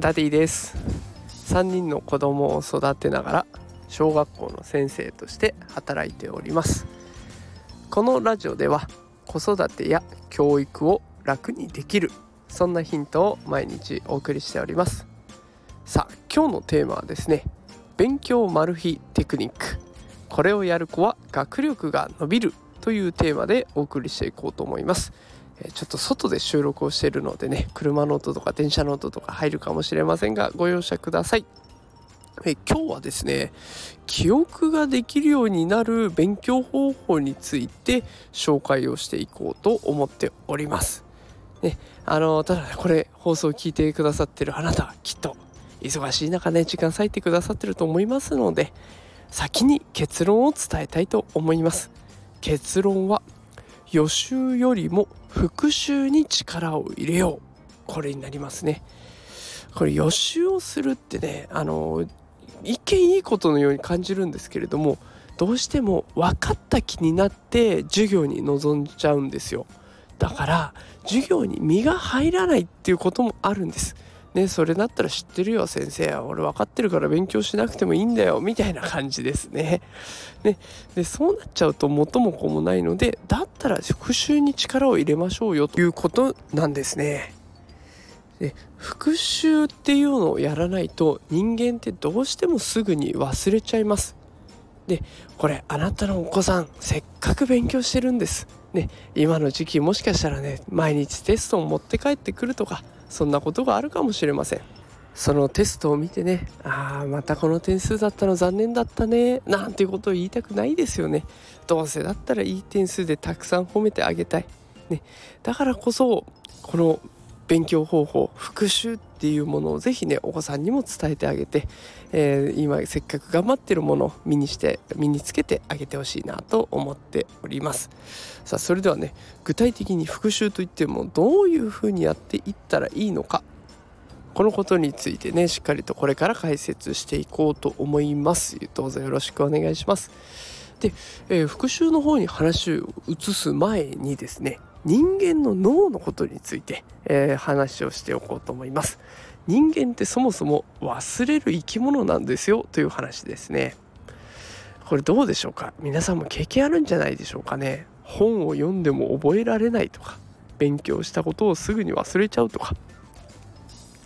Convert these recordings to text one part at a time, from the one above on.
ダディです。3人の子供を育てながら小学校の先生として働いております。このラジオでは子育てや教育を楽にできるそんなヒントを毎日お送りしております。さあ今日のテーマはですね勉強マル秘テクニック。これをやる子は学力が伸びるというテーマでお送りしていこうと思います。ちょっと外で収録をしているのでね車の音とか電車の音とか入るかもしれませんがご容赦くださいえ今日はですね記憶ができるようになる勉強方法について紹介をしていこうと思っております。ね、あのただこれ放送を聞いてくださってるあなたはきっと忙しい中ね時間割いてくださってると思いますので先に結論を伝えたいと思います。結論は予習よりも復習に力を入れよう。これになりますね。これ予習をするってねあの一見いいことのように感じるんですけれどもどうしても分かった気になって授業に臨んじゃうんですよ。だから授業に身が入らないっていうこともあるんです。ねそれだったら知ってるよ先生俺分かってるから勉強しなくてもいいんだよみたいな感じですねねでそうなっちゃうと元も子もないのでだったら復習に力を入れましょうよということなんですねで復習っていうのをやらないと人間ってどうしてもすぐに忘れちゃいます。でこれあなたのお子さんせっかく勉強してるんです。ね今の時期もしかしたらね毎日テストを持って帰ってくるとかそんなことがあるかもしれません。そのテストを見てねああまたこの点数だったの残念だったねなんていうことを言いたくないですよね。どうせだったらいい点数でたくさん褒めてあげたい、ね、だからこそこの勉強方法復習っていうものをぜひねお子さんにも伝えてあげて、えー、今せっかく頑張ってるものを身にして身につけてあげてほしいなと思っております。さあそれではね具体的に復習といってもどういうふうにやっていったらいいのかこのことについてねしっかりとこれから解説していこうと思います。どうぞよろしくお願いします。で、えー、復習の方に話を移す前にですね人間の脳のことについて、えー、話をしておこうと思います。人間ってそもそも忘れる生き物なんですよという話ですね。これどうでしょうか？皆さんも経験あるんじゃないでしょうかね？本を読んでも覚えられないとか勉強したことをすぐに忘れちゃうとか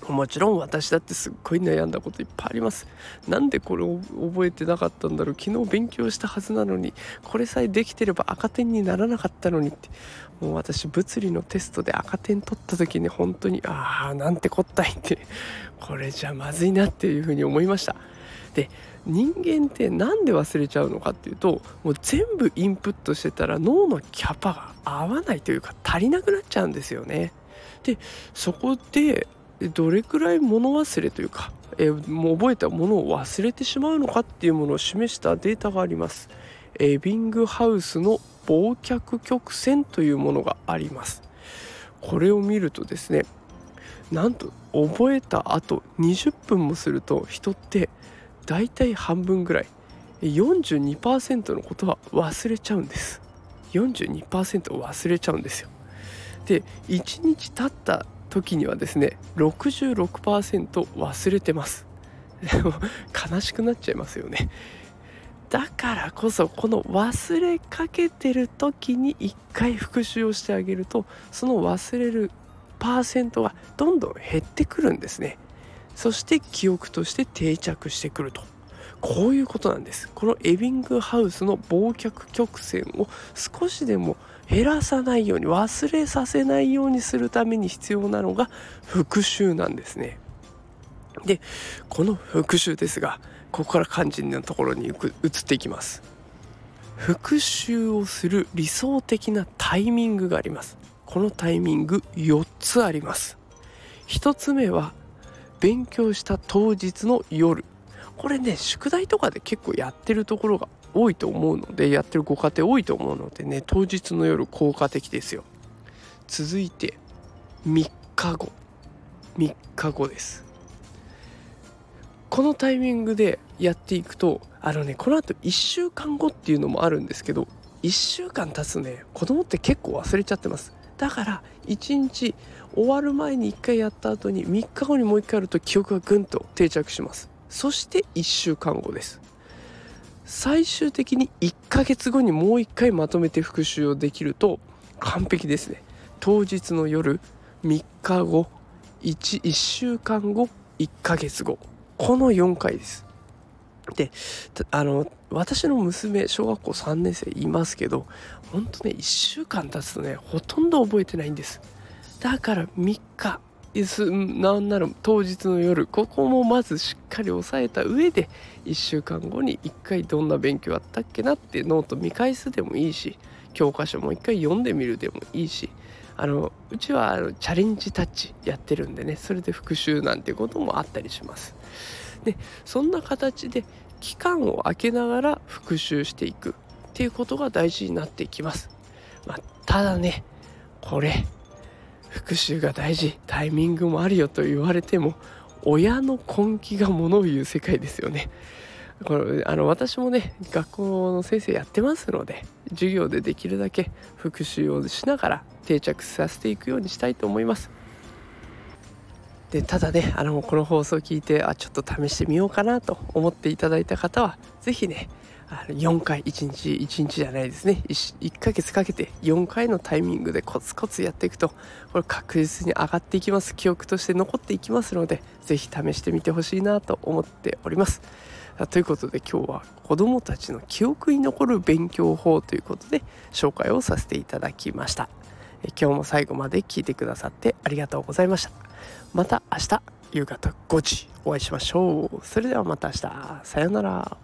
もちろん私だってすっごい悩んだこといっぱいあります。なんでこれを覚えてなかったんだろう。昨日勉強したはずなのにこれさえできてれば赤点にならなかったのにって。もう私物理のテストで赤点取った時に本当にああなんてこったいって。これじゃまずいなっていうふうに思いました。で人間って何で忘れちゃうのかっていうともう全部インプットしてたら脳のキャパが合わないというか足りなくなっちゃうんですよね。でそこでどれくらい物忘れというか、えもう覚えたものを忘れてしまうのかっていうものを示したデータがあります。エビングハウスの忘却曲線というものがあります。これを見るとですねなんと覚えた後20分もすると人って大体半分ぐらい42%のことは忘れちゃうんです42%忘れちゃうんですよで1日経った時にはですね66%忘れてます。で も悲しくなっちゃいますよね。だからこそこの忘れかけてる時に一回復習をしてあげるとその忘れるパーセントがどんどん減ってくるんですね。そして記憶として定着してくると。こういうことなんです。このエビングハウスの忘却曲線を少しでも減らさないように忘れさせないようにするために必要なのが復習なんですね。でこの復習ですがここから肝心なところに移っていきます。復習をする理想的なタイミングがあります。このタイミング4つあります。1つ目は勉強した当日の夜これね宿題とかで結構やってるところが多いと思うのでやってるご家庭多いと思うのでね当日の夜効果的ですよ。続いて3日後。3日後です。このタイミングでやっていくとあのねこのあと1週間後っていうのもあるんですけど1週間経つね子供って結構忘れちゃってます。だから1日終わる前に1回やった後に3日後にもう1回やると記憶がぐんと定着します。そして1週間後です。最終的に1ヶ月後にもう1回まとめて復習をできると完璧ですね。当日の夜3日後 1, 1週間後1ヶ月後。この4回です。であの私の娘小学校3年生いますけどほんとね1週間経つとねほとんど覚えてないんです。だから3日なんなら当日の夜ここもまずしっかり押さえた上で1週間後に1回どんな勉強あったっけなってノート見返すでもいいし教科書も1回読んでみるでもいいしあのうちはあのチャレンジタッチやってるんでねそれで復習なんてこともあったりします。でそんな形で期間を空けながら復習していくっていうことが大事になっていきます、まあ、ただねこれ復習が大事タイミングもあるよと言われても親の根気がものを言う世界ですよね。これあの私もね学校の先生やってますので授業でできるだけ復習をしながら定着させていくようにしたいと思います。でただねあのこの放送を聞いてあちょっと試してみようかなと思っていただいた方は是非ねあの4回1日1日じゃないですね。1, 1ヶ月かけて4回のタイミングでコツコツやっていくとこれ確実に上がっていきます。記憶として残っていきますので是非試してみてほしいなと思っております。ということで今日は子どもたちの記憶に残る勉強法ということで紹介をさせていただきました。今日も最後まで聞いてくださってありがとうございました。また明日夕方5時お会いしましょう。それではまた明日。さようなら。